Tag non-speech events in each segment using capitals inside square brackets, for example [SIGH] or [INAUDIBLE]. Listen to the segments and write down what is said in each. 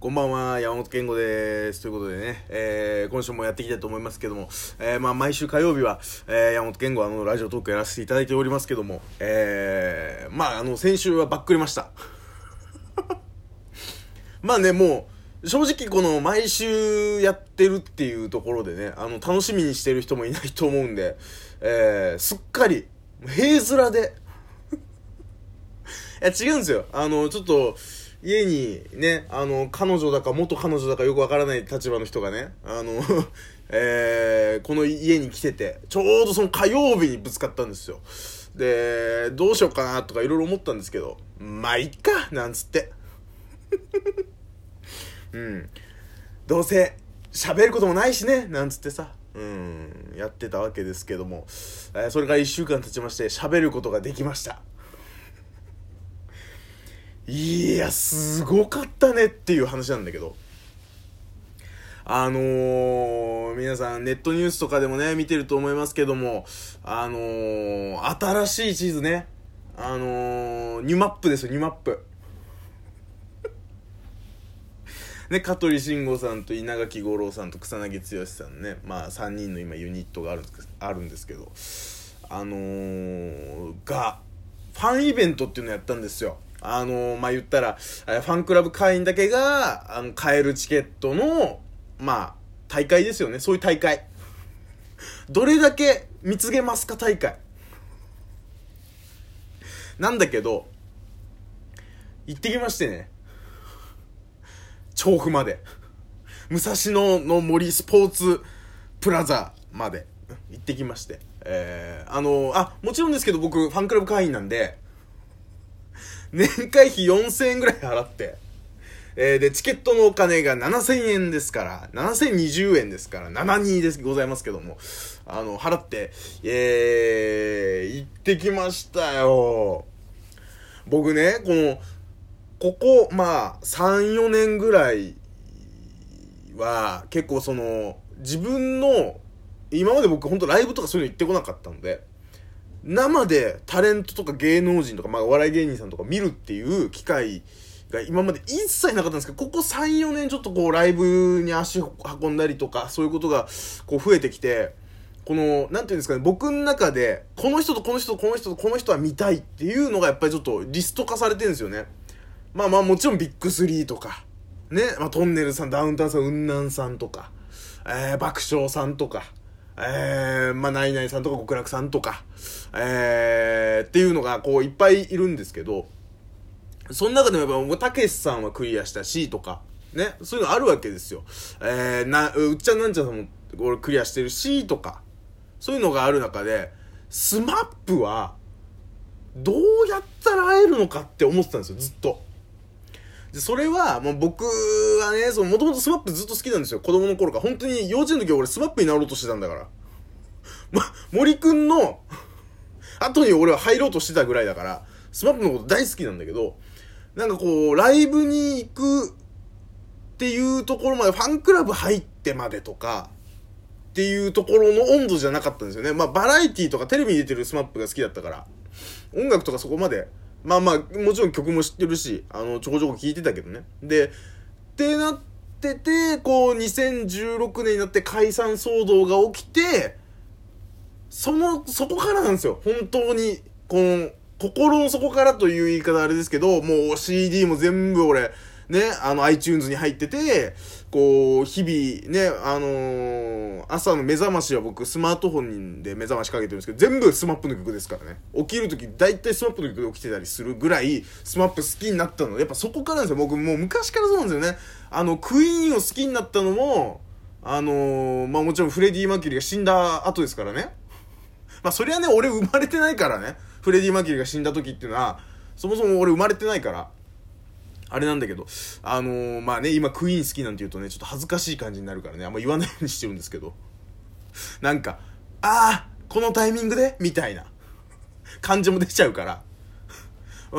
こんばんは、山本健吾です。ということでね、えー、今週もやっていきたいと思いますけども、えー、まあ、毎週火曜日は、えー、山本健吾あの、ラジオトークやらせていただいておりますけども、えー、まあ、あの、先週はばっくりました。[LAUGHS] まあね、もう、正直この、毎週やってるっていうところでね、あの、楽しみにしてる人もいないと思うんで、えー、すっかり、平面で [LAUGHS] いや、違うんですよ。あの、ちょっと、家にね、あの、彼女だか元彼女だかよくわからない立場の人がね、あの [LAUGHS] えー、この家に来てて、ちょうどその火曜日にぶつかったんですよ。で、どうしようかなとかいろいろ思ったんですけど、まあ、いっかなんつって。[LAUGHS] うん。どうせ、喋ることもないしねなんつってさ、うん、やってたわけですけども、えー、それから1週間経ちまして、喋ることができました。いや、すごかったねっていう話なんだけど。あのー、皆さんネットニュースとかでもね、見てると思いますけども、あのー、新しい地図ね。あのー、ニュマップですよ、ニュマップ。[LAUGHS] ね、香取慎吾さんと稲垣吾郎さんと草薙剛さんね、まあ3人の今ユニットがあるあるんですけど、あの、が、ファンイベントっていうのをやったんですよ。あのまあ、言ったら、ファンクラブ会員だけが、あの、買えるチケットの、まあ、大会ですよね。そういう大会。どれだけ見つけますか大会。なんだけど、行ってきましてね。調布まで。武蔵野の森スポーツプラザまで行ってきまして。えー、あのあ、もちろんですけど僕、ファンクラブ会員なんで、年会費4000円ぐらい払って、えー、で、チケットのお金が7000円ですから、7020円ですから、72です、ございますけども、あの、払って、えー、行ってきましたよ。僕ね、この、ここ、まあ、3、4年ぐらいは、結構その、自分の、今まで僕ほんとライブとかそういうの行ってこなかったので、生でタレントとか芸能人とか、まあ、お笑い芸人さんとか見るっていう機会が今まで一切なかったんですけど、ここ3、4年ちょっとこうライブに足運んだりとか、そういうことがこう増えてきて、この、なんていうんですかね、僕の中で、この人とこの人とこの人とこの人は見たいっていうのがやっぱりちょっとリスト化されてるんですよね。まあまあもちろんビッグスリーとか、ね、まあとんねるずさん、ダウンタウンさん、ウンナンさんとか、えー、爆笑さんとか、えー、まあ、ナイナイさんとか極楽さんとか、えー、っていうのが、こう、いっぱいいるんですけど、その中でもやっぱ、たけしさんはクリアしたし、とか、ね、そういうのあるわけですよ。えー、な、うっちゃんなんちゃんさんも、俺クリアしてるし、とか、そういうのがある中で、スマップは、どうやったら会えるのかって思ってたんですよ、ずっと。で、それは、もう僕はね、その、もともとスマップずっと好きなんですよ。子供の頃から。本当に幼稚園の時俺スマップになろうとしてたんだから。ま、森くんの後に俺は入ろうとしてたぐらいだから、スマップのこと大好きなんだけど、なんかこう、ライブに行くっていうところまで、ファンクラブ入ってまでとか、っていうところの温度じゃなかったんですよね。まあ、バラエティとかテレビに出てるスマップが好きだったから、音楽とかそこまでまあまあ、もちろん曲も知ってるし、あの、ちょこちょこ聴いてたけどね。で、ってなってて、こう、2016年になって解散騒動が起きて、その、そこからなんですよ。本当に、この、心の底からという言い方あれですけど、もう CD も全部俺、ね、あの iTunes に入ってて、こう、日々ね、あのー、朝の目覚ましは僕スマートフォンで目覚ましかけてるんですけど、全部スマップの曲ですからね。起きるとき大体スマップの曲で起きてたりするぐらい、スマップ好きになったので、やっぱそこからなんですよ。僕もう昔からそうなんですよね。あの、クイーンを好きになったのも、あのー、まあもちろんフレディ・マーキュリーが死んだ後ですからね。まあそりゃね、俺生まれてないからね。フレディ・マーキュリーが死んだ時っていうのは、そもそも俺生まれてないから。あれなんだけど、あのー、まあね、今クイーン好きなんて言うとね、ちょっと恥ずかしい感じになるからね、あんま言わないようにしてるんですけど、なんか、ああこのタイミングで？みたいな。感じも出ちゃうから、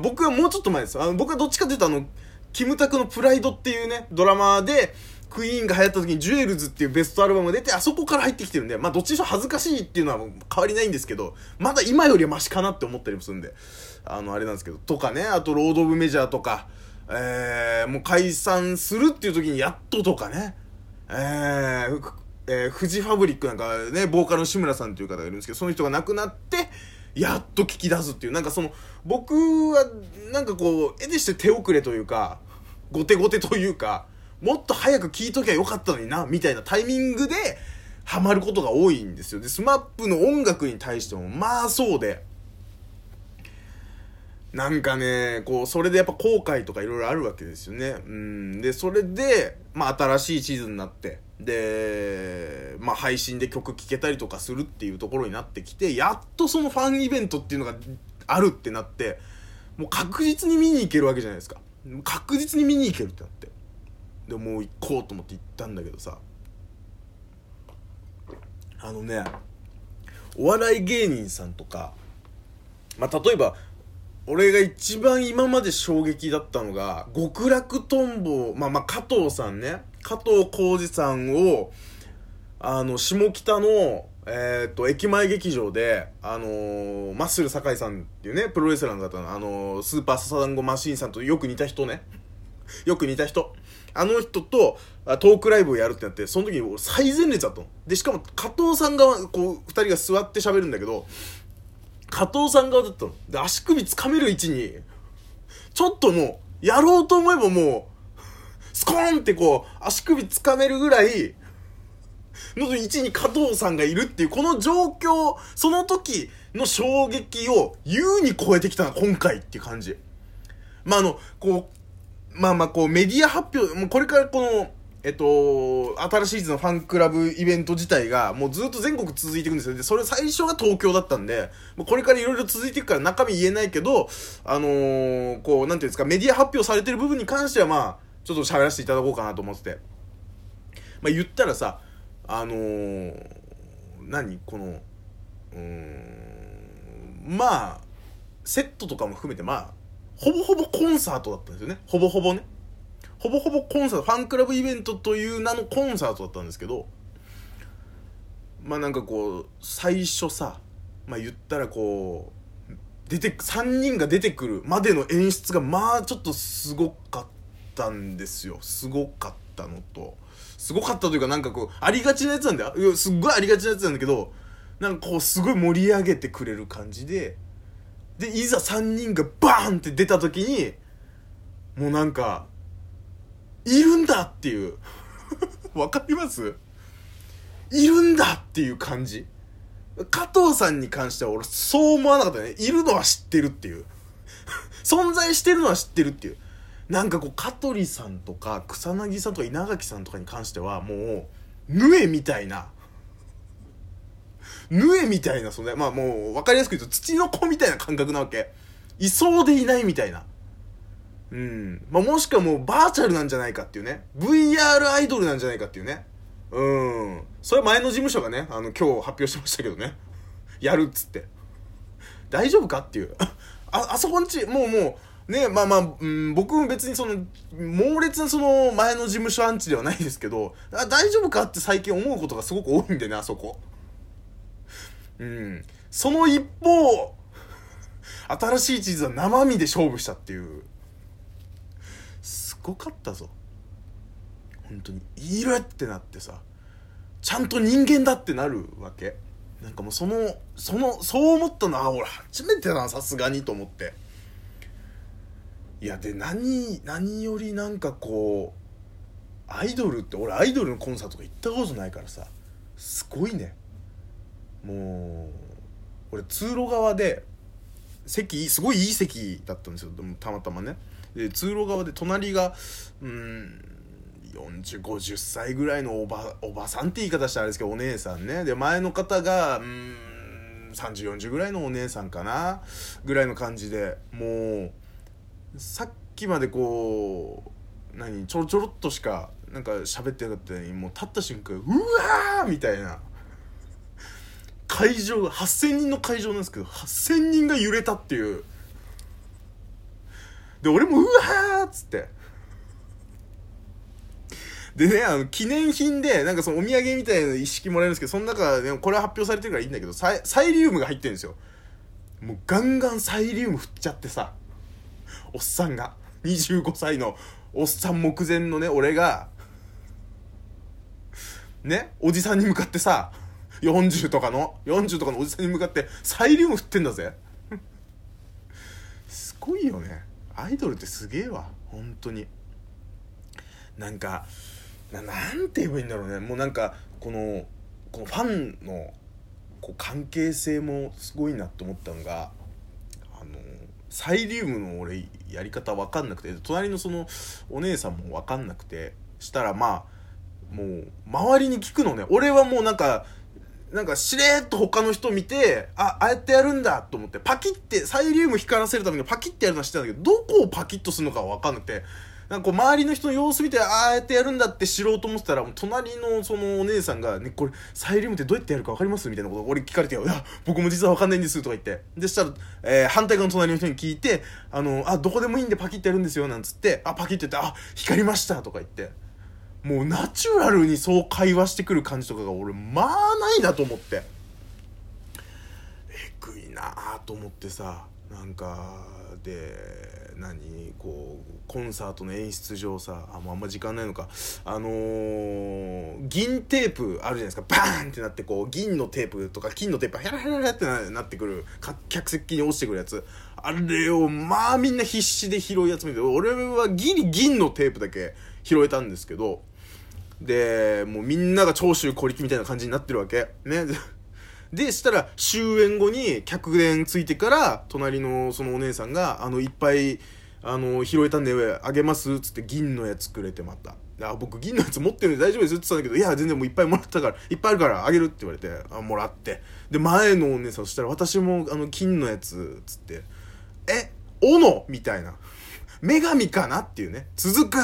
僕はもうちょっと前です。あの僕はどっちかというとあの、キムタクのプライドっていうね、ドラマで、クイーンが流行った時にジュエルズっていうベストアルバムが出て、あそこから入ってきてるんで、まあどっちにしろ恥ずかしいっていうのは変わりないんですけど、まだ今よりはマシかなって思ったりもするんで、あの、あれなんですけど、とかね、あとロード・オブ・メジャーとか、えー、もう解散するっていう時にやっととかね、えー、えー、フジファブリックなんかね、ボーカルの志村さんという方がいるんですけど、その人が亡くなって、やっと聞き出すっていう、なんかその、僕は、なんかこう、絵でして手遅れというか、後手後手というか、もっと早く聞いときゃよかったのにな、みたいなタイミングで、ハマることが多いんですよ。で、スマップの音楽に対しても、まあそうで、なんかね、こう、それでやっぱ後悔とかいろいろあるわけですよね。うん。で、それで、まあ新しい地図になって、で、まあ配信で曲聴けたりとかするっていうところになってきて、やっとそのファンイベントっていうのがあるってなって、もう確実に見に行けるわけじゃないですか。確実に見に行けるってなって。で、もう行こうと思って行ったんだけどさ、あのね、お笑い芸人さんとか、まあ例えば、俺が一番今まで衝撃だったのが、極楽とんぼ、まあまあ加藤さんね、加藤浩二さんを、あの、下北の、えっ、ー、と、駅前劇場で、あのー、マッスル酒井さんっていうね、プロレスラーの方の、あのー、スーパーササダンゴマシーンさんとよく似た人ね。[LAUGHS] よく似た人。あの人とトークライブをやるってなって、その時に最前列だったの。で、しかも加藤さんが、こう、二人が座って喋るんだけど、加藤さん側だったの。で、足首掴める位置に、ちょっともう、やろうと思えばもう、スコーンってこう、足首掴めるぐらい、の位置に加藤さんがいるっていう、この状況、その時の衝撃を優に超えてきたの今回っていう感じ。まあ、あの、こう、まあまあこうメディア発表、もうこれからこの、えっと、新しいのファンクラブイベント自体が、もうずっと全国続いていくんですよ。で、それ最初が東京だったんで、もうこれからいろいろ続いていくから中身言えないけど、あのー、こう、なんていうんですか、メディア発表されてる部分に関しては、まあ、ちょっと喋らせていただこうかなと思ってて。まあ、言ったらさ、あのー、何？この、うん、まあ、セットとかも含めて、まあ、ほぼほぼコンサートだったんですよね。ほぼほぼね。ほぼほぼコンサート、ファンクラブイベントという名のコンサートだったんですけど、まあなんかこう、最初さ、まあ言ったらこう、出て、3人が出てくるまでの演出がまあちょっとすごかったんですよ。すごかったのと、すごかったというかなんかこう、ありがちなやつなんだよ。すっごいありがちなやつなんだけど、なんかこうすごい盛り上げてくれる感じで、で、いざ3人がバーンって出た時に、もうなんか、いるんだっていう。[LAUGHS] わかります？いるんだっていう感じ。加藤さんに関しては俺そう思わなかったね。いるのは知ってるっていう。[LAUGHS] 存在してるのは知ってるっていう。なんかこう香取さんとか草薙さんとか稲垣さんとかに関してはもうヌエみたいな。ヌエみたいなそのまあもう分かりやすく言うと土の子みたいな感覚なわけ。いそうでいないみたいな。うん。まあ、もしくはもうバーチャルなんじゃないかっていうね。VR アイドルなんじゃないかっていうね。うん。それ前の事務所がね、あの、今日発表してましたけどね。[LAUGHS] やるっつって。大丈夫かっていう。[LAUGHS] あ、あそこんち、もうもう、ね、まあまあ、うん、僕も別にその、猛烈なその前の事務所アンチではないですけど、あ大丈夫かって最近思うことがすごく多いんでね、あそこ。うん。その一方、新しい地図は生身で勝負したっていう。ごかったぞ。本当に。いるってなってさ。ちゃんと人間だってなるわけ。なんかもうそのそのそう思ったのは俺初めてだなさすがにと思って。いやで何何よりなんかこうアイドルって俺アイドルのコンサートとか行ったことないからさ。すごいね。もう俺通路側で席すごいいい席だったんですよ。でもたまたまね。で通路側で隣がうん4050歳ぐらいのおばおばさんって言い方したらあれですけどお姉さんね。で前の方がうん3040ぐらいのお姉さんかなぐらいの感じでもうさっきまでこう何ちょろちょろっとしかなんか喋ってなかったのにもう立った瞬間うわみたいな。会場8000人の会場なんですけど8000人が揺れたっていう。で、俺も、うわーっつって。でね、あの、記念品で、なんかそのお土産みたいな意識もらえるんですけど、その中で、これは発表されてるからいいんだけど、サイサイリウムが入ってるんですよ。もうガンガンサイリウム振っちゃってさ、おっさんが。25歳のおっさん目前のね俺がねおじさんに向かってさ40とかの40とかのおじさんに向かってサイリウム振ってんだぜ [LAUGHS] すごいよねアイドルってすげえわ本当に。なんかなんて言えばいいんだろうね。もうなんかこのこのファンのこう関係性もすごいなって思ったのがあのサイリウムの俺やり方分かんなくて隣のそのお姉さんも分かんなくてしたらまあもう周りに聞くのね。俺はもうなんかなんかしれっと他の人見てあああやってやるんだと思ってパキってサイリウム光らせるためにパキってやるのは知ってたんだけどどこをパキッとするのか分かんなくてなんかこう周りの人の様子見てああやってやるんだって知ろうと思ってたらもう隣のそのお姉さんが、ね、これサイリウムってどうやってやるか分かります？みたいなことを俺聞かれて「いや僕も実は分かんないんです」とか言って。でしたら、えー、反対側の隣の人に聞いて「あのあどこでもいいんでパキってやるんですよ」なんつって「あパキってやってあ光りました」とか言って。もうナチュラルにそう会話してくる感じとかが俺まあないなと思って。えぐいなあと思ってさなんかで何こうコンサートの演出上さあもうあんま時間ないのか。あのー、銀テープあるじゃないですか。バーンってなってこう銀のテープとか金のテープヘラヘラヘラってなってくる。客席に落ちてくるやつ。あれをまあみんな必死で拾い集めて俺はギリ銀のテープだけ拾えたんですけどでもうみんなが長州小力みたいな感じになってるわけね [LAUGHS] で、したら終演後に客電ついてから、隣のそのお姉さんが、あの、いっぱい、あの、拾えたんであげますつって銀のやつくれてまた。あ僕銀のやつ持ってるんで大丈夫ですって言ってたんだけど、いや、全然もういっぱいもらったから、いっぱいあるからあげるって言われて、あ、もらって。で、前のお姉さんそしたら私もあの、金のやつ、つって、え、斧みたいな。女神かなっていうね。続く